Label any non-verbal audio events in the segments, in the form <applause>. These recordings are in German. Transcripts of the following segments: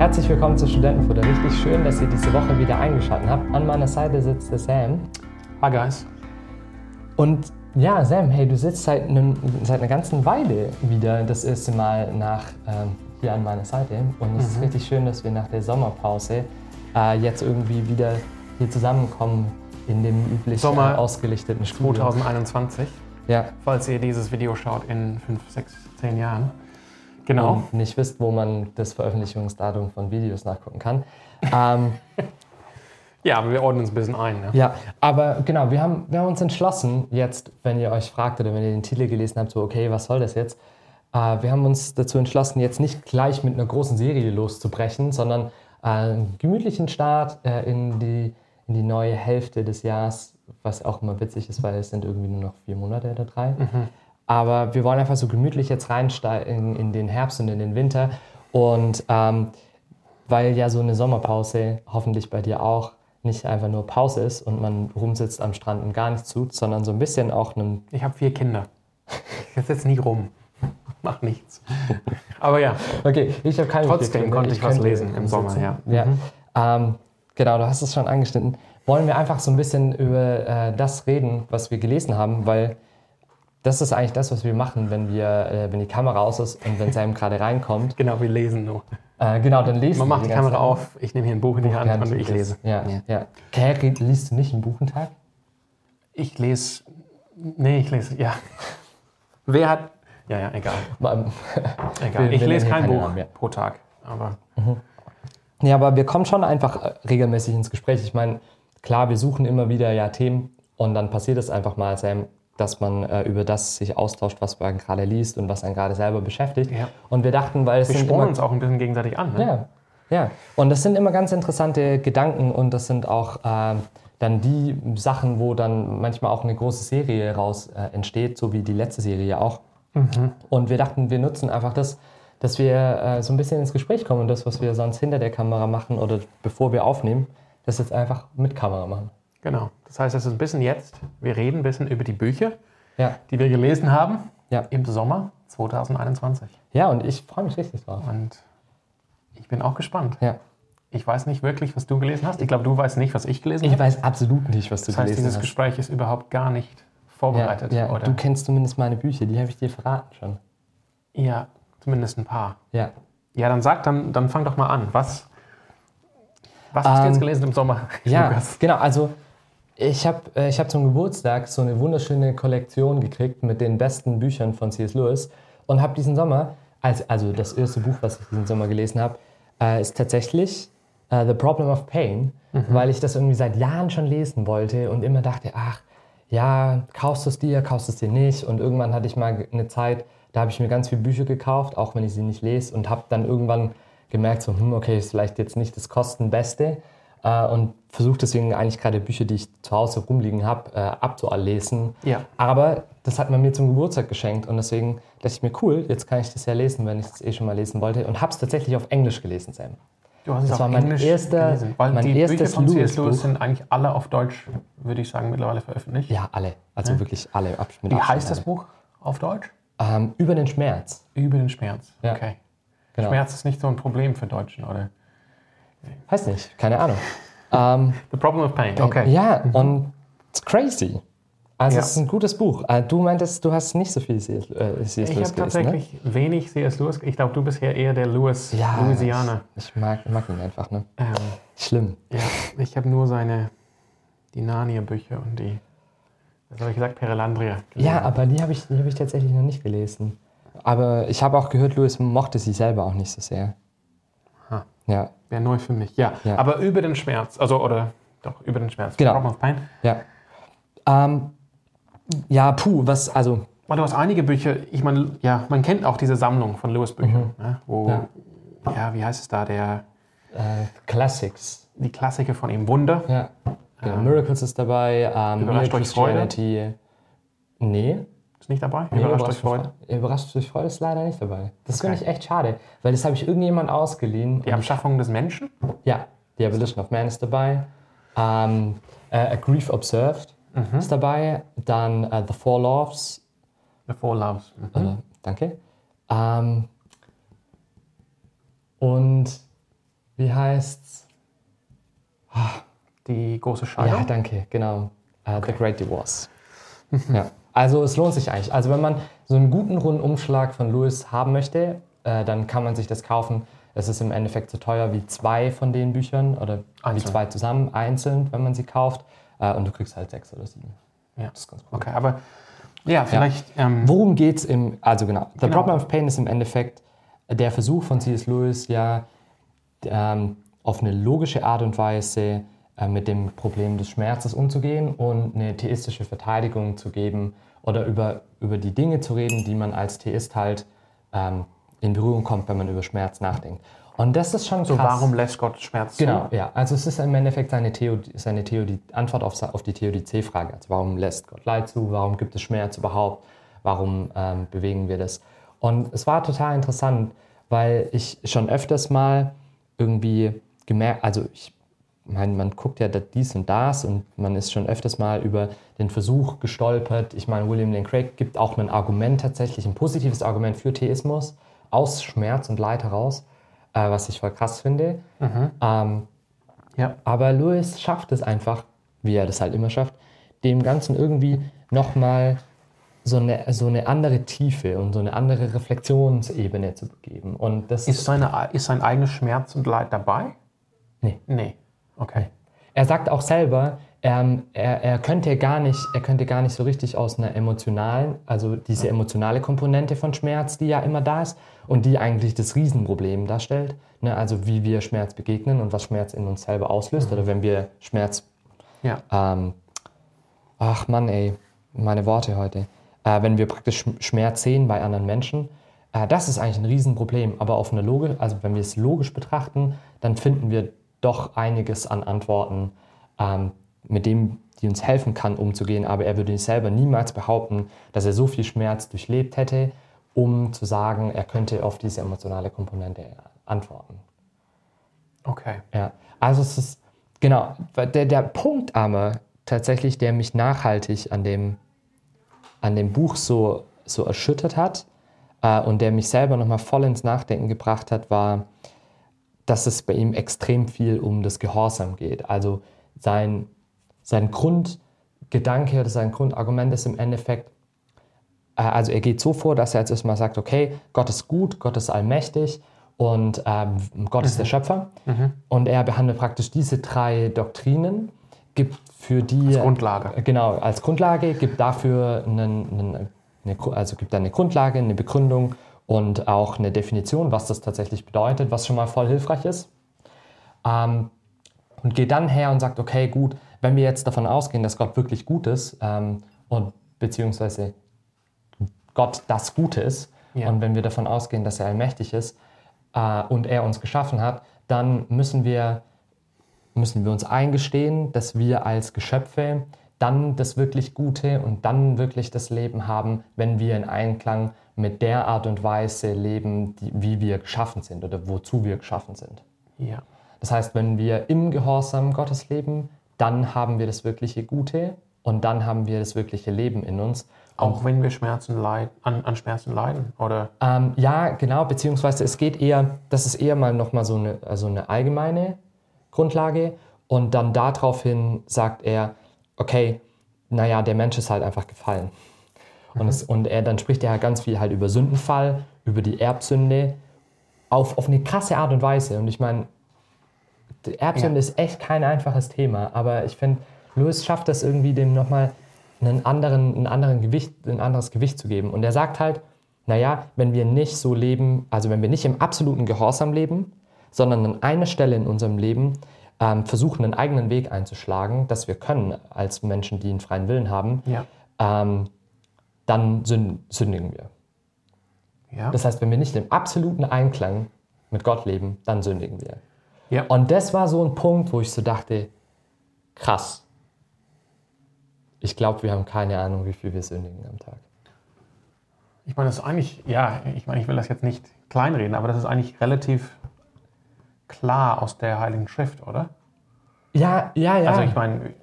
Herzlich willkommen zu Studentenfutter. Richtig schön, dass ihr diese Woche wieder eingeschaltet habt. An meiner Seite sitzt der Sam. Hi guys. Und ja, Sam, hey, du sitzt seit, einem, seit einer ganzen Weile wieder das erste Mal nach ähm, hier an meiner Seite. Und es ist richtig schön, dass wir nach der Sommerpause äh, jetzt irgendwie wieder hier zusammenkommen in dem üblich Sommer äh, ausgelichteten Studio. 2021. Ja. Falls ihr dieses Video schaut in 5, 6, 10 Jahren. Genau. Und nicht wisst, wo man das Veröffentlichungsdatum von Videos nachgucken kann. Ähm, <laughs> Ja, aber wir ordnen uns ein bisschen ein. Ne? Ja, aber genau, wir haben, wir haben uns entschlossen, jetzt, wenn ihr euch fragt oder wenn ihr den Titel gelesen habt, so, okay, was soll das jetzt? Äh, wir haben uns dazu entschlossen, jetzt nicht gleich mit einer großen Serie loszubrechen, sondern äh, einen gemütlichen Start äh, in, die, in die neue Hälfte des Jahres, was auch immer witzig ist, weil es sind irgendwie nur noch vier Monate oder drei. Aber wir wollen einfach so gemütlich jetzt reinsteigen in den Herbst und in den Winter. Und ähm, weil ja so eine Sommerpause hoffentlich bei dir auch nicht einfach nur Pause ist und man rumsitzt am Strand und gar nichts tut, sondern so ein bisschen auch einen. Ich habe vier Kinder. Ich sitze nie rum. <laughs> Mach nichts. Aber ja, Okay, ich habe keine Trotzdem Kinder. konnte ich was könnte lesen im Sommer, sitzen. ja. ja. Ähm, genau, du hast es schon angeschnitten. Wollen wir einfach so ein bisschen über äh, das reden, was wir gelesen haben, weil das ist eigentlich das, was wir machen, wenn wir, äh, wenn die Kamera aus ist und wenn Sam gerade reinkommt. genau, wir lesen nur. Äh, genau, dann lesen Man macht die Kamera Zeit. auf, ich nehme hier ein Buch in die Hand Ja, und ich lese. Ja, ja. Okay, liest du nicht einen Buchentag? Ich lese. Nee, ich lese, ja. Wer hat. Ja, ja, egal. Egal. Wir- Ich lese kein Buch Namen, ja. pro Tag. Aber Ja, aber wir kommen schon einfach äh, regelmäßig ins Gespräch. Ich meine, klar, wir suchen immer wieder ja Themen und dann passiert es einfach mal, Sam, dass man äh, über das sich austauscht, was man gerade liest und was einen gerade selber beschäftigt. Ja. Und wir dachten, weil es wir sind immer, uns auch ein bisschen gegenseitig an. Ne? ja, ja. Und das sind immer ganz interessante Gedanken und das sind auch äh, dann die Sachen, wo dann manchmal auch eine große Serie raus äh, entsteht, so wie die letzte Serie auch. Und wir dachten, wir nutzen einfach das, dass wir äh, so ein bisschen ins Gespräch kommen und das, was wir sonst hinter der Kamera machen oder bevor wir aufnehmen, das jetzt einfach mit Kamera machen. Genau. Das heißt, es ist ein bisschen jetzt, wir reden ein bisschen über die Bücher, Ja, die wir gelesen haben Ja. im Sommer 2021. ja und ich freue mich richtig drauf. Und ich bin auch gespannt. Ja. Ich weiß nicht wirklich, was du gelesen hast. Ich glaube, du weißt nicht, was ich gelesen Ich habe. weiß absolut nicht, was du Das heißt, gelesen dieses hast. Gespräch ist überhaupt gar nicht Ja, vorbereitet. ja, oder? du kennst zumindest meine Bücher, die habe ich dir verraten schon. ja, zumindest ein paar. Ja. Ja, dann sag, dann, dann fang doch mal an. Was, was hast du Ähm, jetzt gelesen im Sommer? <laughs> Ja, Lukas? genau. Also ich habe äh, ich hab zum Geburtstag so eine wunderschöne Kollektion gekriegt mit den besten Büchern von C.S. Lewis und habe diesen Sommer, als, also das erste Buch, was ich diesen Sommer gelesen habe, äh, ist tatsächlich äh, The Problem of Pain, weil ich das irgendwie seit Jahren schon lesen wollte und immer dachte, ach, ja, kaufst du es dir, kaufst du es dir nicht. Und irgendwann hatte ich mal eine Zeit, da habe ich mir ganz viele Bücher gekauft, auch wenn ich sie nicht lese und habe dann irgendwann gemerkt, so, hm, okay, ist vielleicht jetzt nicht das Kostenbeste äh, und versuche deswegen eigentlich gerade Bücher, die ich zu Hause rumliegen habe, äh, abzulesen. Ja. Aber das hat man mir zum Geburtstag geschenkt und deswegen dachte ich mir, cool, jetzt kann ich das ja lesen, wenn ich es eh schon mal lesen wollte und habe es tatsächlich auf Englisch gelesen, Sam. Du hast es Das auf war mein Englisch erster- gelesen. Weil mein die Bücher erstes von C.S. Lewis sind eigentlich alle auf Deutsch, würde ich sagen, mittlerweile veröffentlicht. Ja, alle, also wirklich alle. Ab, Wie Abstand heißt das alle. Buch auf Deutsch? Ähm, über den Schmerz. Über den Schmerz. Ja. Okay. Genau. Schmerz ist nicht so ein Problem für Deutschen, oder? Weiß nicht, keine Ahnung. ähm, The Problem of Pain. Okay. Ja, und it's crazy. Also Ja. es ist ein gutes Buch. Äh, Du meintest, du hast nicht so viel C.S. äh, C.S. Ich Lewis habe gelesen, tatsächlich wenig C.S. Lewis. Ich glaube, du bist ja eher der Lewis, ne? Ja, Louisianer. Ich, ich mag, mag ihn einfach, ne? Ähm, Schlimm. ja, ich habe nur seine, die Narnia-Bücher und die, was habe ich gesagt, Perelandria. gelesen. Ja, aber die habe ich, die hab ich tatsächlich noch nicht gelesen. Aber ich habe auch gehört, Lewis mochte sie selber auch nicht so sehr. Ha. Ja, Wäre neu für mich. Ja. Ja. aber über den Schmerz, also, oder, doch, über den Schmerz. Genau. Problem of Pain. ja. Ähm, ja, puh, was, also, Weil du hast einige Bücher, ich meine, ja, man kennt auch diese Sammlung von Lewis-Büchern, ne, wo, Mhm. Ja. ja. wie heißt es da, der, äh, Classics. die Klassiker von ihm, Wunder. Ja. Genau, Miracles ist dabei, ähm, durch Freude? Nee, nicht dabei? Nee, Überrascht durch Freude. Überrascht durch Freude ist leider nicht dabei. Das Okay. finde ich echt schade, weil das habe ich irgendjemand ausgeliehen. Die Abschaffung des Menschen? ja, The Abolition of Man ist dabei. Ähm, äh, A Grief Observed Mhm. ist dabei. Dann äh, The Four Loves. The Four Loves. Mhm. Äh, danke. Ähm, und wie heißt's? Die große Scheidung? Ja, danke, genau. Uh, The Great Divorce. <laughs> ja. Also es lohnt sich eigentlich. Also wenn man so einen guten Rundumschlag von Lewis haben möchte, äh, dann kann man sich das kaufen. Es ist im Endeffekt so teuer wie zwei von den Büchern oder Einzeln. wie zwei zusammen, einzeln, wenn man sie kauft. Äh, und du kriegst halt sechs oder sieben. Ja. Das ist ganz cool. Okay, aber ja, vielleicht. Ähm, Worum geht's im, also genau, The Genau. Problem of Pain ist im Endeffekt der Versuch von C.S. Lewis, ja, ähm, auf eine logische Art und Weise mit dem Problem des Schmerzes umzugehen und eine theistische Verteidigung zu geben oder über, über die Dinge zu reden, die man als Theist halt ähm, in Berührung kommt, wenn man über Schmerz nachdenkt. Und das ist schon so, krass. warum lässt Gott Schmerz zu? Genau, ja. Also es ist im Endeffekt seine, Theo, seine Theo, die Antwort auf, auf die Theodizee-Frage. Also warum lässt Gott Leid zu? Warum gibt es Schmerz überhaupt? Warum ähm, bewegen wir das? Und es war total interessant, weil ich schon öfters mal irgendwie gemerkt, also ich meine, man guckt ja dies und das und man ist schon öfters mal über den Versuch gestolpert. Ich meine, William Lane Craig gibt auch ein Argument tatsächlich, ein positives Argument für Theismus aus Schmerz und Leid heraus, äh, was ich voll krass finde. Ähm, Ja. aber Lewis schafft es einfach, wie er das halt immer schafft, dem Ganzen irgendwie nochmal so eine, so eine andere Tiefe und so eine andere Reflexionsebene zu geben. Und das Ist, seine, ist sein eigenes Schmerz und Leid dabei? Nee. Nee. Okay. Er sagt auch selber, ähm, er, er, könnte gar nicht, er könnte gar nicht so richtig aus einer emotionalen, also diese emotionale Komponente von Schmerz, die ja immer da ist und die eigentlich das Riesenproblem darstellt, ne? also wie wir Schmerz begegnen und was Schmerz in uns selber auslöst oder wenn wir Schmerz, Ja. ähm, ach Mann ey, meine Worte heute, äh, wenn wir praktisch Sch- Schmerz sehen bei anderen Menschen, äh, das ist eigentlich ein Riesenproblem, aber auf eine Logik, also wenn wir es logisch betrachten, dann finden wir doch einiges an Antworten, ähm, mit dem die uns helfen kann, umzugehen. Aber er würde selber niemals behaupten, dass er so viel Schmerz durchlebt hätte, um zu sagen, er könnte auf diese emotionale Komponente antworten. Okay. Ja, also es ist, genau, der, der Punkt aber tatsächlich, der mich nachhaltig an dem, an dem Buch so, so erschüttert hat äh, und der mich selber nochmal voll ins Nachdenken gebracht hat, war, dass es bei ihm extrem viel um das Gehorsam geht. Also sein, sein Grundgedanke oder sein Grundargument ist im Endeffekt, äh, also er geht so vor, dass er jetzt erstmal sagt, okay, Gott ist gut, Gott ist allmächtig und ähm, Gott ist der Schöpfer. Und er behandelt praktisch diese drei Doktrinen, gibt für die Als Grundlage. Genau, als Grundlage, gibt dafür einen, einen, eine, also gibt eine Grundlage, eine Begründung und auch eine Definition, was das tatsächlich bedeutet, was schon mal voll hilfreich ist. Ähm, und geht dann her und sagt, okay, gut, wenn wir jetzt davon ausgehen, dass Gott wirklich gut ist ähm, und beziehungsweise Gott das Gute ist Ja. und wenn wir davon ausgehen, dass er allmächtig ist äh, und er uns geschaffen hat, dann müssen wir, müssen wir uns eingestehen, dass wir als Geschöpfe dann das wirklich Gute und dann wirklich das Leben haben, wenn wir in Einklang mit der Art und Weise leben, die, wie wir geschaffen sind oder wozu wir geschaffen sind. Ja. Das heißt, wenn wir im Gehorsam Gottes leben, dann haben wir das wirkliche Gute und dann haben wir das wirkliche Leben in uns. Auch wenn wir Schmerzen leid, an, an Schmerzen leiden, oder? Ähm, ja, genau, beziehungsweise es geht eher, das ist eher mal nochmal so eine, also eine allgemeine Grundlage und dann daraufhin sagt er, okay, naja, der Mensch ist halt einfach gefallen. Und, es, und er, dann spricht er halt ganz viel halt über Sündenfall, über die Erbsünde, auf, auf eine krasse Art und Weise. Und ich meine, die Erbsünde Ja. ist echt kein einfaches Thema, aber ich finde, Lewis schafft das irgendwie, dem nochmal einen anderen, einen anderen Gewicht, ein anderes Gewicht zu geben. Und er sagt halt, naja, wenn wir nicht so leben, also wenn wir nicht im absoluten Gehorsam leben, sondern an einer Stelle in unserem Leben ähm, versuchen, einen eigenen Weg einzuschlagen, das wir können als Menschen, die einen freien Willen haben, Ja. ähm, dann sünd- sündigen wir. Ja. Das heißt, wenn wir nicht im absoluten Einklang mit Gott leben, dann sündigen wir. ja. Und das war so ein Punkt, wo ich so dachte, krass. Ich glaube, wir haben keine Ahnung, wie viel wir sündigen am Tag. Ich meine, das ist eigentlich, ja, ich meine, ich will das jetzt nicht kleinreden, aber das ist eigentlich relativ klar aus der Heiligen Schrift, oder? Ja, ja, ja. Also ich meine,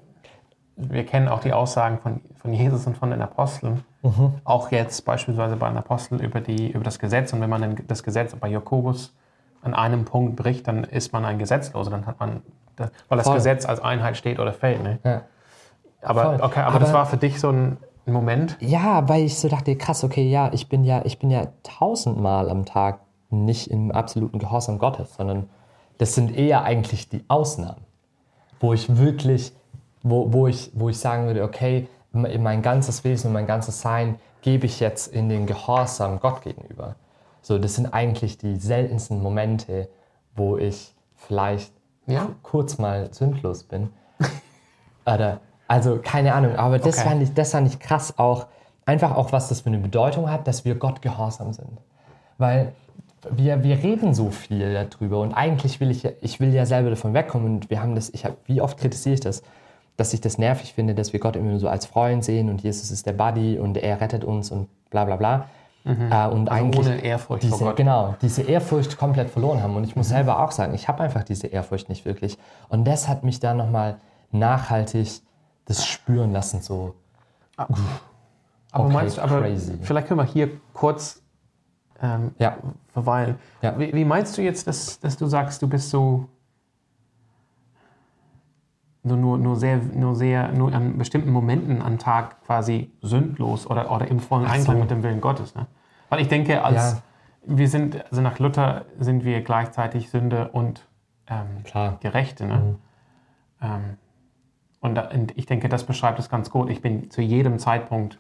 wir kennen auch die Aussagen von, von Jesus und von den Aposteln. Mhm. Auch jetzt beispielsweise bei den Aposteln über, die, über das Gesetz. Und wenn man das Gesetz bei Jakobus an einem Punkt bricht, dann ist man ein Gesetzloser. Dann hat man, das, weil das Voll. Gesetz als Einheit steht oder fällt. Ne? Ja. Aber, Voll. okay, aber, das Aber- war für dich so ein Moment. Ja, weil ich so dachte, krass, okay, ja, ich bin ja, ich bin ja tausendmal am Tag nicht im absoluten Gehorsam Gottes, sondern das sind eher eigentlich die Ausnahmen, wo ich wirklich, wo, wo, ich, wo ich sagen würde, okay, mein ganzes Wesen und mein ganzes Sein gebe ich jetzt in den Gehorsam Gott gegenüber. So, das sind eigentlich die seltensten Momente, wo ich vielleicht Ja. ku- kurz mal sündlos bin. <laughs> Oder, also keine Ahnung, aber das, Okay. fand ich, das fand ich krass auch, einfach auch, was das für eine Bedeutung hat, dass wir Gott gehorsam sind. Weil wir, wir reden so viel darüber und eigentlich will ich, ja- ich will ja selber davon wegkommen und wir haben das, ich hab, wie oft kritisiere ich das, dass ich das nervig finde, dass wir Gott immer so als Freund sehen und Jesus ist der Buddy und er rettet uns und bla bla bla. Äh, und eigentlich Mhm. Also ohne Ehrfurcht vor diese, Gott. Genau, diese Ehrfurcht komplett verloren haben. Und ich muss selber auch sagen, ich habe einfach diese Ehrfurcht nicht wirklich. Und das hat mich dann nochmal nachhaltig das spüren lassen, so. Aber Okay, meinst du, aber crazy. vielleicht können wir hier kurz ähm, Ja, verweilen. Ja. Wie, wie meinst du jetzt, dass, dass du sagst, du bist so nur, nur, nur sehr, nur sehr, nur an bestimmten Momenten am Tag quasi sündlos oder, oder im vollen Ach so. Einklang mit dem Willen Gottes. Ne? Weil ich denke, als Ja. wir sind, also nach Luther sind wir gleichzeitig Sünde und ähm. Gerechte. Ne? Mhm. Ähm, und, da, und ich denke, das beschreibt es ganz gut. Ich bin zu jedem Zeitpunkt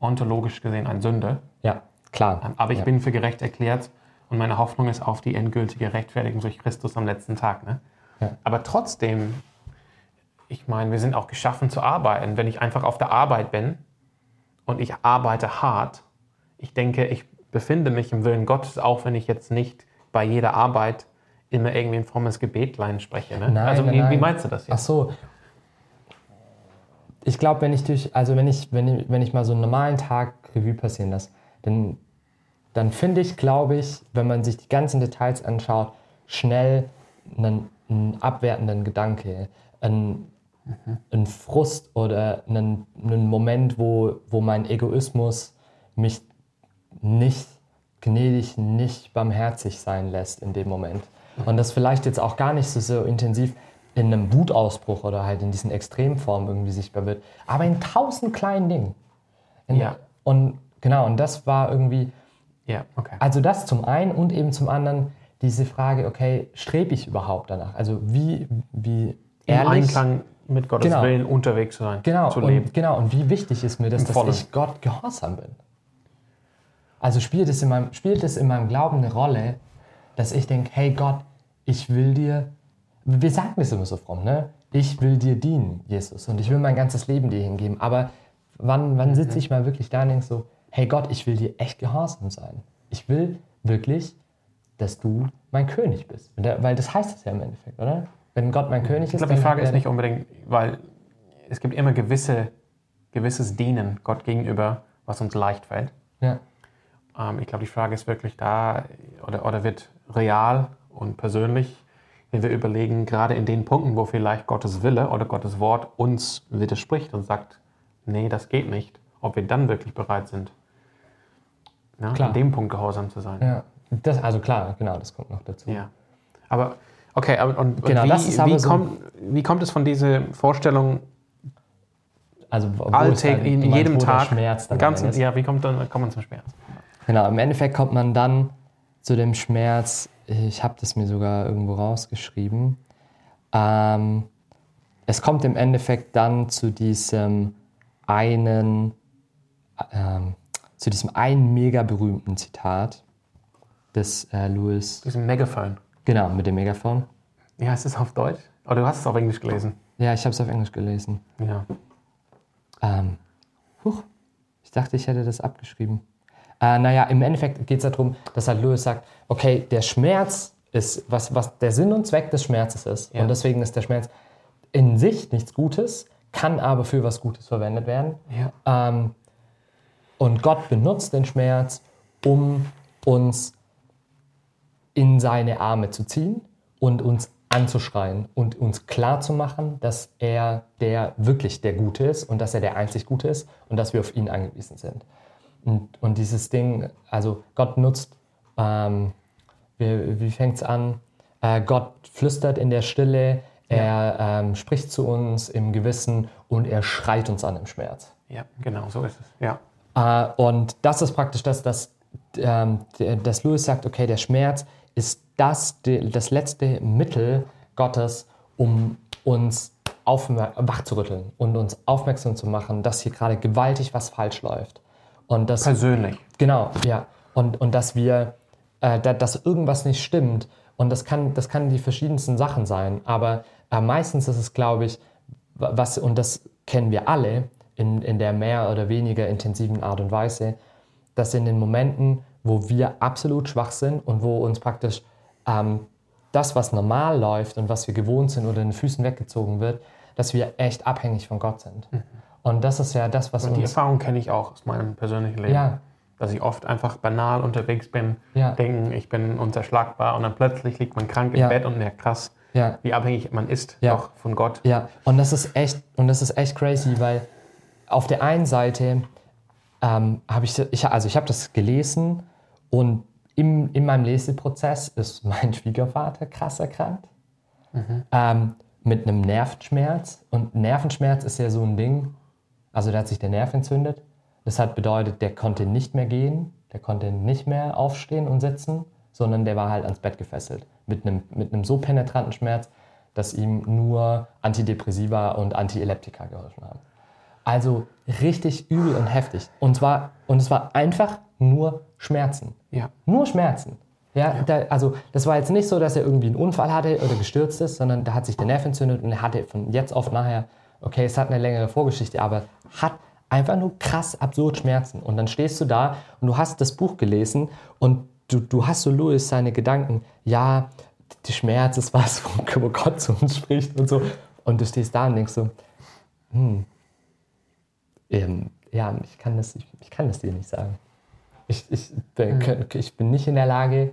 ontologisch gesehen ein Sünder. Ja, klar. Ähm, Aber ich ja. bin für gerecht erklärt und meine Hoffnung ist auf die endgültige Rechtfertigung durch Christus am letzten Tag. Ne? Ja. Aber trotzdem, ich meine, wir sind auch geschaffen zu arbeiten. Wenn ich einfach auf der Arbeit bin und ich arbeite hart, ich denke, ich befinde mich im Willen Gottes, auch wenn ich jetzt nicht bei jeder Arbeit immer irgendwie ein frommes Gebetlein spreche. Ne? Nein, also nein, wie, nein. meinst du das Ach jetzt? so. Ich glaube, wenn ich durch, also wenn ich, wenn, ich- wenn ich mal so einen normalen Tag Revue passieren lasse, dann, dann finde ich, glaube ich, wenn man sich die ganzen Details anschaut, schnell einen, einen abwertenden Gedanke, einen, einen Frust oder einen, einen Moment, wo, wo mein Egoismus mich nicht gnädig, nicht barmherzig sein lässt in dem Moment. Und das vielleicht jetzt auch gar nicht so, so intensiv in einem Wutausbruch oder halt in diesen Extremformen irgendwie sichtbar wird, aber in tausend kleinen Dingen. In, Ja. Und genau, und das war irgendwie, Ja, okay. also das zum einen und eben zum anderen diese Frage, okay, strebe ich überhaupt danach? Also wie, wie Im ehrlich... Einklang mit Gottes Genau. Willen unterwegs zu sein, Genau, zu leben. und, genau, und wie wichtig ist mir das, dass ich Gott gehorsam bin? Also spielt es, in meinem, spielt es in meinem Glauben eine Rolle, dass ich denke, hey Gott, ich will dir, wir sagen das immer so fromm, ne? Ich will dir dienen, Jesus, und ich will mein ganzes Leben dir hingeben. Aber wann, wann sitze ich mal wirklich da und denke so, hey Gott, ich will dir echt gehorsam sein. Ich will wirklich, dass du mein König bist. Weil das heißt es ja im Endeffekt, oder? Wenn Gott mein König ist, Ich glaube, die Frage ist nicht unbedingt, weil es gibt immer gewisse, gewisses Dienen Gott gegenüber, was uns leicht fällt. Ja. Ähm, ich glaube, die Frage ist wirklich da oder, oder wird real und persönlich, wenn wir überlegen, gerade in den Punkten, wo vielleicht Gottes Wille oder Gottes Wort uns widerspricht und sagt, nee, das geht nicht, ob wir dann wirklich bereit sind, ja, Klar. an dem Punkt gehorsam zu sein. Ja, das, also klar, genau, das kommt noch dazu. Ja. Aber, okay, aber, und, und Genau, wie, das ist aber wie, so- kommt, wie kommt es von dieser Vorstellung, Also alltäglich, in jedem Tag, Schmerz ganzen, ja, wie kommt, dann, kommt man zum Schmerz? Genau, im Endeffekt kommt man dann zu dem Schmerz, ich habe das mir sogar irgendwo rausgeschrieben, ähm, es kommt im Endeffekt dann zu diesem einen, ähm, zu diesem einen mega berühmten Zitat des äh, Louis, Diesem Megaphone. Genau, mit dem Megafon. Wie heißt es auf Deutsch? Oder du hast es auf Englisch gelesen? Ja, ich habe es auf Englisch gelesen. Ja. Ähm, huch, ich dachte, ich hätte das abgeschrieben. Äh, naja, im Endeffekt geht es darum, dass halt Lewis sagt, okay, der Schmerz ist, was, was der Sinn und Zweck des Schmerzes ist. Ja. Und deswegen ist der Schmerz in sich nichts Gutes, kann aber für was Gutes verwendet werden. Ja. Ähm, und Gott benutzt den Schmerz, um uns in seine Arme zu ziehen und uns anzuschreien und uns klarzumachen, dass er der wirklich der Gute ist und dass er der einzig Gute ist und dass wir auf ihn angewiesen sind. Und, und dieses Ding, also Gott nutzt, ähm, wie, wie fängt es an? Äh, Gott flüstert in der Stille, er ähm, spricht zu uns im Gewissen und er schreit uns an im Schmerz. Ja, genau, so ist es. Ja. Äh, und das ist praktisch das, dass, ähm, dass Lewis sagt, okay, der Schmerz ist das, die, das letzte Mittel Gottes, um uns wachzurütteln und uns aufmerksam zu machen, dass hier gerade gewaltig was falsch läuft. Und das, Persönlich. Genau, ja. Und, und dass wir, äh, da, dass irgendwas nicht stimmt. Und das kann, das kann die verschiedensten Sachen sein. Aber äh, meistens ist es, glaube ich, was, und das kennen wir alle in, in der mehr oder weniger intensiven Art und Weise, dass in den Momenten, wo wir absolut schwach sind und wo uns praktisch ähm, das, was normal läuft und was wir gewohnt sind oder in den Füßen weggezogen wird, dass wir echt abhängig von Gott sind. Mhm. Und das ist ja das, was und uns... Die Erfahrung kenne ich auch aus meinem persönlichen Leben. Ja. Dass ich oft einfach banal unterwegs bin, Ja. denken, ich bin unzerschlagbar und dann plötzlich liegt man krank im Ja. Bett und merkt krass, Ja. wie abhängig man ist Ja. doch von Gott. Ja, und das ist echt, und das ist echt crazy, weil auf der einen Seite ähm, habe ich, ich, also ich habe das gelesen und im, in meinem Leseprozess ist <laughs> mein Schwiegervater krass erkrankt ähm, mit einem Nervenschmerz. Und Nervenschmerz ist ja so ein Ding, also da hat sich der Nerv entzündet. Das hat bedeutet, der konnte nicht mehr gehen, der konnte nicht mehr aufstehen und sitzen, sondern der war halt ans Bett gefesselt. Mit einem, mit einem so penetranten Schmerz, dass ihm nur Antidepressiva und Antiepileptika geholfen haben. Also richtig übel und heftig. Und, zwar, und es war einfach nur Schmerzen. Ja. Nur Schmerzen. Ja, Da, also das war jetzt nicht so, dass er irgendwie einen Unfall hatte oder gestürzt ist, sondern da hat sich der Nerv entzündet und er hatte von jetzt auf nachher, okay, es hat eine längere Vorgeschichte, aber hat einfach nur krass absurd Schmerzen. Und dann stehst du da und du hast das Buch gelesen und du, du hast so Louis seine Gedanken, ja, der Schmerz ist was, <laughs> wo Gott zu uns spricht und so. Und du stehst da und denkst so, hm, ähm, ja, ich kann, das, ich, ich kann das dir nicht sagen. Ich, ich, bin, ich bin nicht in der Lage,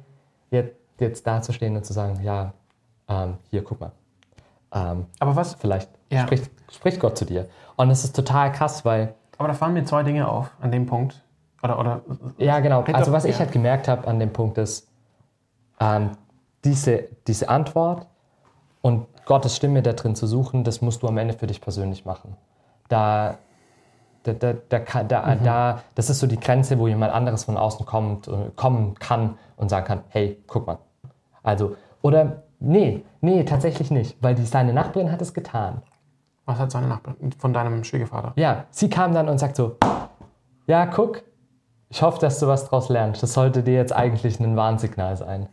jetzt, jetzt dazustehen und zu sagen, ja, ähm, hier, guck mal. Ähm, Aber was, vielleicht Ja. spricht, spricht Gott zu dir. Und das ist total krass, weil, aber da fallen mir zwei Dinge auf an dem Punkt. Oder, oder ja genau, also was ich ja. halt gemerkt habe an dem Punkt ist, ähm, diese, diese Antwort und Gottes Stimme da drin zu suchen, das musst du am Ende für dich persönlich machen. Da, da, da, da, da, Mhm. da, das ist so die Grenze, wo jemand anderes von außen kommt, äh, kommen kann und sagen kann, hey, guck mal. Also, oder nee, nee, tatsächlich nicht, weil die, seine Nachbarin hat es getan. was hat seine Nachbarin von deinem Schwiegervater? Ja, sie kam dann und sagt so, ja, guck, ich hoffe, dass du was draus lernst. Das sollte dir jetzt eigentlich ein Warnsignal sein.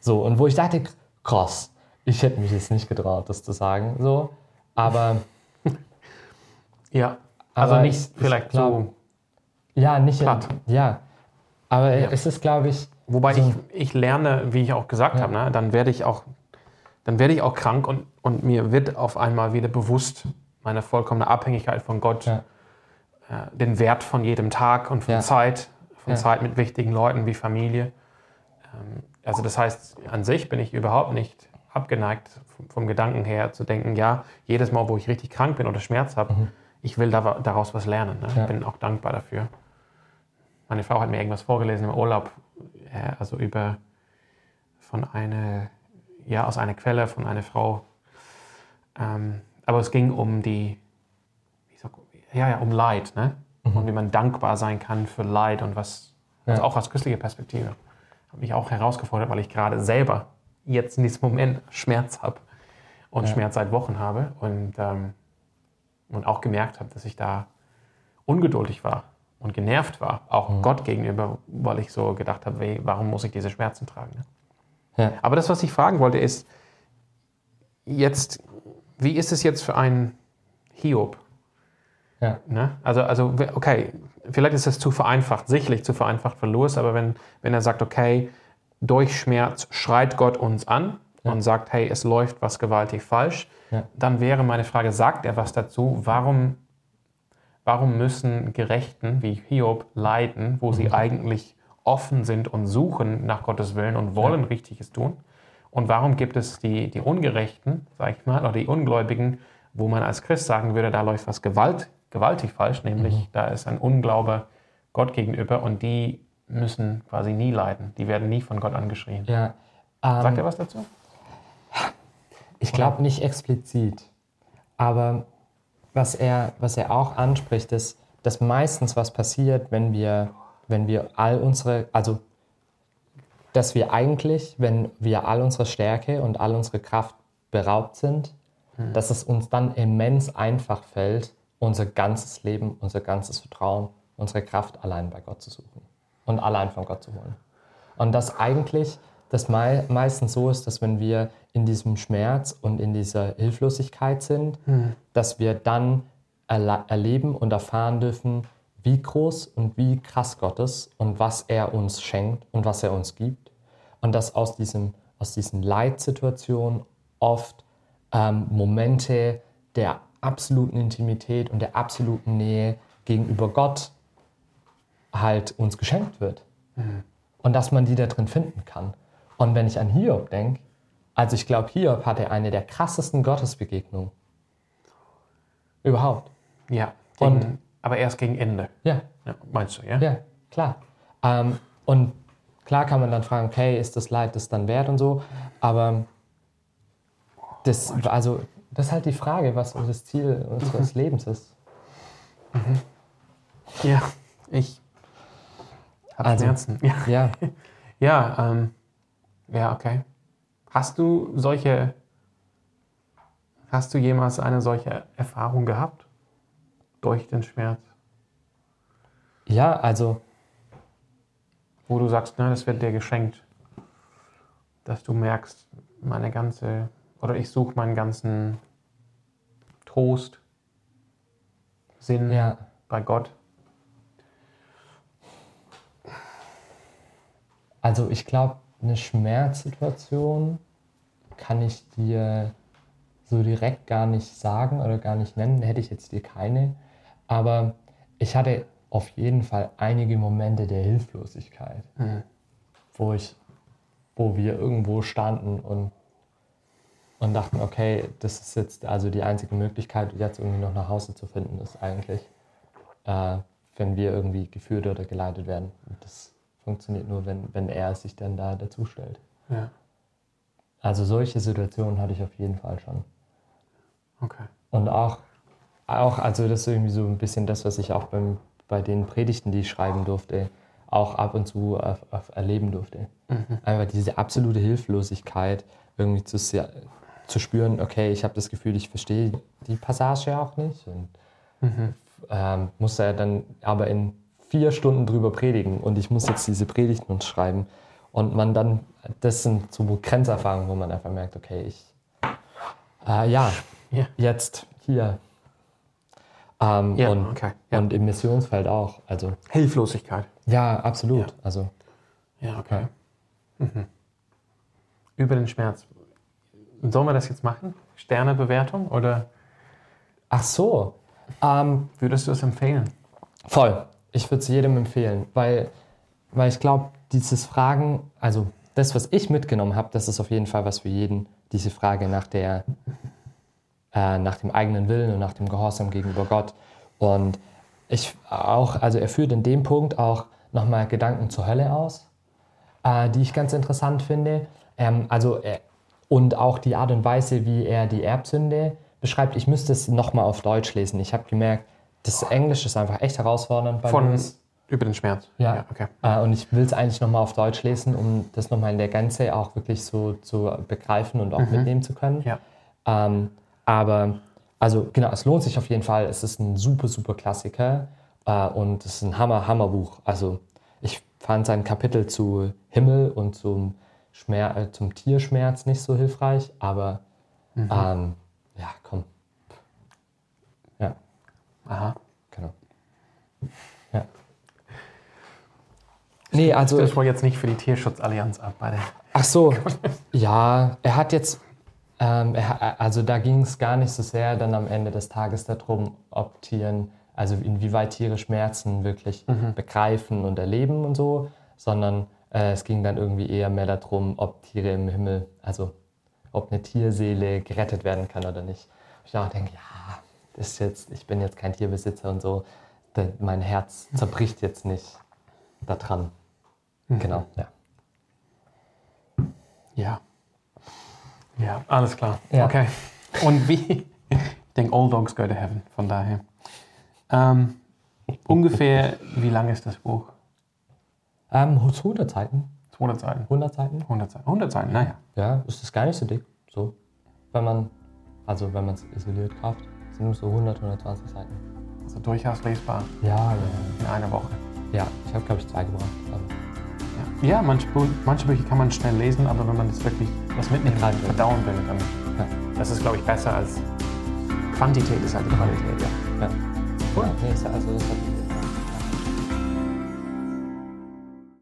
So, und wo ich dachte, krass, ich hätte mich jetzt nicht getraut, das zu sagen, so, aber <laughs> Ja. Also Aber nicht ich- ich vielleicht glaub- so. ja, nicht, Platt. ja, aber Ja. es ist, glaube ich, Wobei so- ich, ich lerne, wie ich auch gesagt Ja. habe, ne, dann werde ich auch, dann werde ich auch krank und, und mir wird auf einmal wieder bewusst meine vollkommene Abhängigkeit von Gott, Ja. äh, den Wert von jedem Tag und von. Zeit, von. Zeit mit wichtigen Leuten wie Familie. Ähm, also das heißt, an sich bin ich überhaupt nicht abgeneigt vom, vom Gedanken her zu denken, ja, jedes Mal, wo ich richtig krank bin oder Schmerz habe, ich will da, daraus was lernen. Ne? Mhm. Ja. Ich bin auch dankbar dafür. Meine Frau hat mir irgendwas vorgelesen im Urlaub, äh, also über von einer, ja, aus einer Quelle von einer Frau. Ähm, aber es ging um die, wie sag, ja, ja, um Leid, ne? Und wie man dankbar sein kann für Leid und was, also Ja. auch aus christlicher Perspektive. Hat mich auch herausgefordert, weil ich gerade selber jetzt in diesem Moment Schmerz habe und Ja. Schmerz seit Wochen habe und, ähm, und auch gemerkt habe, dass ich da ungeduldig war und genervt war, auch Mhm. Gott gegenüber, weil ich so gedacht habe, weh, warum muss ich diese Schmerzen tragen? Ne? ja, Aber das, was ich fragen wollte, ist jetzt, wie ist es jetzt für einen Hiob? ja, Ne? Also, also, okay, vielleicht ist es zu vereinfacht, sicherlich zu vereinfacht für Louis, aber wenn, wenn er sagt, okay, durch Schmerz schreit Gott uns an und sagt, hey, es läuft was gewaltig falsch, Ja. dann wäre meine Frage, sagt er was dazu? Warum, warum müssen Gerechten wie Hiob leiden, wo sie eigentlich offen sind und suchen nach Gottes Willen und wollen Richtiges tun? Und warum gibt es die, die Ungerechten, sag ich mal, oder die Ungläubigen, wo man als Christ sagen würde, da läuft was Gewalt, gewaltig falsch, nämlich da ist ein Unglaube Gott gegenüber und die müssen quasi nie leiden. Die werden nie von Gott angeschrien. Ja. Sagt Ähm, er was dazu? Ich glaube nicht explizit, aber was er, was er auch anspricht, ist, dass meistens was passiert, wenn wir, wenn wir all unsere, also dass wir eigentlich, wenn wir all unsere Stärke und all unsere Kraft beraubt sind, dass es uns dann immens einfach fällt, unser ganzes Leben, unser ganzes Vertrauen, unsere Kraft allein bei Gott zu suchen und allein von Gott zu holen. Und dass eigentlich das mei meistens so ist, dass wenn wir in diesem Schmerz und in dieser Hilflosigkeit sind, dass wir dann erleben und erfahren dürfen, wie groß und wie krass Gott ist und was er uns schenkt und was er uns gibt. Und dass aus, diesem, aus diesen Leitsituationen oft ähm, Momente der absoluten Intimität und der absoluten Nähe gegenüber Gott halt uns geschenkt wird. Und dass man die da drin finden kann. Und wenn ich an Hiob denke, also ich glaube, Hiob hatte eine der krassesten Gottesbegegnungen überhaupt. Ja. Und- Gegen, aber erst gegen Ende. Ja, Ja, meinst du, ja? ja, klar. Ähm, und klar kann man dann fragen, okay, ist das Leid das dann wert und so, aber das, also, das ist halt die Frage, was das Ziel unseres Lebens ist. Ja. Ich habe Also- Schmerzen. Ja. Ja, <laughs> Ja, ähm, ja, okay. Hast du solche, hast du jemals eine solche Erfahrung gehabt? Durch den Schmerz? ja, also Wo du sagst, ne, das wird dir geschenkt. Dass du merkst, meine ganze, oder ich suche meinen ganzen Trost, Sinn ja, bei Gott. Also ich glaube, eine Schmerzsituation kann ich dir so direkt gar nicht sagen oder gar nicht nennen. Hätte ich jetzt dir keine. Aber ich hatte auf jeden Fall einige Momente der Hilflosigkeit, wo ich, wo wir irgendwo standen und, und dachten, okay, das ist jetzt also die einzige Möglichkeit, jetzt irgendwie noch nach Hause zu finden, ist eigentlich, äh, wenn wir irgendwie geführt oder geleitet werden. Und das funktioniert nur, wenn, wenn er sich dann da dazu stellt. Ja, Also solche Situationen hatte ich auf jeden Fall schon. okay. Und auch, auch also das ist irgendwie so ein bisschen das, was ich auch beim, bei den Predigten, die ich schreiben durfte, auch ab und zu auf, auf erleben durfte. Einfach diese absolute Hilflosigkeit, irgendwie zu, zu spüren, okay, ich habe das Gefühl, ich verstehe die Passage auch nicht. Und ähm, muss er dann aber in vier Stunden drüber predigen und ich muss jetzt diese Predigten uns schreiben. Und man dann, das sind so Grenzerfahrungen, wo man einfach merkt, okay, ich, äh, ja, Ja. jetzt hier. Ähm, Ja, und, okay, ja. und im Missionsfeld auch. Also, Hilflosigkeit. ja, absolut. Ja. Also, Ja, okay. Mhm. Über den Schmerz. Sollen wir das jetzt machen? Sternebewertung oder ach so. Ähm, würdest du es empfehlen? Voll. Ich würde es jedem empfehlen, weil, weil ich glaube, dieses Fragen, also das, was ich mitgenommen habe, das ist auf jeden Fall was für jeden, diese Frage nach der, äh, nach dem eigenen Willen und nach dem Gehorsam gegenüber Gott. Und ich auch, also er führt in dem Punkt auch nochmal Gedanken zur Hölle aus, äh, die ich ganz interessant finde. Ähm, also er, und auch die Art und Weise, wie er die Erbsünde beschreibt. Ich müsste es nochmal auf Deutsch lesen. Ich habe gemerkt, das Englisch ist einfach echt herausfordernd bei Von uns. über den Schmerz. Ja. okay. Äh, und ich will es eigentlich nochmal auf Deutsch lesen, um das nochmal in der Gänze auch wirklich so zu begreifen und auch mitnehmen zu können. Ja. Ähm, aber, also genau, es lohnt sich auf jeden Fall. Es ist ein super, super Klassiker äh, und es ist ein Hammer, Hammerbuch. Also ich fand sein Kapitel zu Himmel und zum, Schmer äh, zum Tierschmerz nicht so hilfreich, aber ähm, ja, komm. Aha. genau. Ja. Nee, also. Das war jetzt nicht für die Tierschutzallianz ab. Bei der Ach so, <laughs> ja, er hat jetzt, ähm, er, also da ging es gar nicht so sehr dann am Ende des Tages darum, ob Tieren, also inwieweit Tiere Schmerzen wirklich begreifen und erleben und so, sondern äh, es ging dann irgendwie eher mehr darum, ob Tiere im Himmel, also ob eine Tierseele gerettet werden kann oder nicht. Ich auch denke, ja, ist jetzt, ich bin jetzt kein Tierbesitzer und so, mein Herz zerbricht jetzt nicht daran. Genau, ja. Ja. Ja, alles klar. Ja. Okay. Und wie? Ich denke, all dogs go to heaven, von daher. Ähm, ungefähr, wie lang ist das Buch? Ähm, 100 Seiten. 200 Seiten. 100 Seiten. 100 Seiten. 100 Seiten, naja. Ja, ist das gar nicht so dick. So. Wenn man, also wenn man es isoliert kauft, sind nur so 100, 120 Seiten. Also durchaus lesbar Ja, ja. in einer Woche. Ja, ich habe, glaube ich, zwei gebracht. Aber Ja, ja manche, manche Bücher kann man schnell lesen, aber wenn man das wirklich was mitnehmen will. verdauen will, dann Ja. das ist, glaube ich, besser als Quantität ist halt die Qualität, ja. ja. ja nee, also das hat